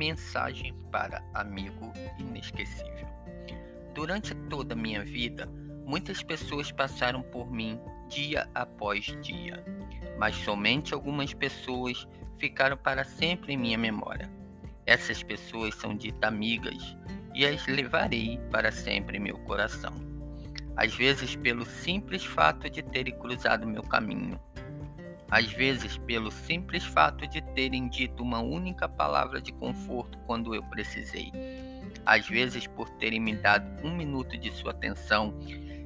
Mensagem para amigo inesquecível. Durante toda a minha vida, muitas pessoas passaram por mim dia após dia, mas somente algumas pessoas ficaram para sempre em minha memória. Essas pessoas são ditas amigas e as levarei para sempre em meu coração. Às vezes, pelo simples fato de terem cruzado meu caminho, às vezes pelo simples fato de terem dito uma única palavra de conforto quando eu precisei, às vezes por terem me dado um minuto de sua atenção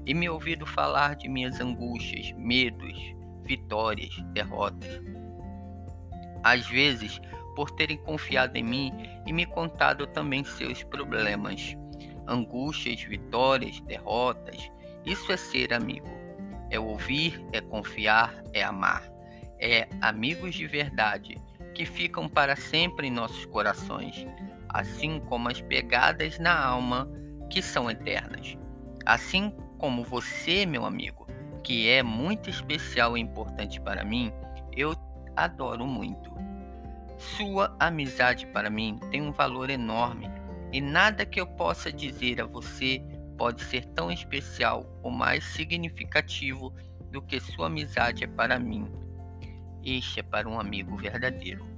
e me ouvido falar de minhas angústias, medos, vitórias, derrotas. Às vezes por terem confiado em mim e me contado também seus problemas, angústias, vitórias, derrotas. Isso é ser amigo. É ouvir, é confiar, é amar é amigos de verdade que ficam para sempre em nossos corações, assim como as pegadas na alma que são eternas. Assim como você, meu amigo, que é muito especial e importante para mim, eu adoro muito. Sua amizade para mim tem um valor enorme e nada que eu possa dizer a você pode ser tão especial ou mais significativo do que sua amizade é para mim este é para um amigo verdadeiro.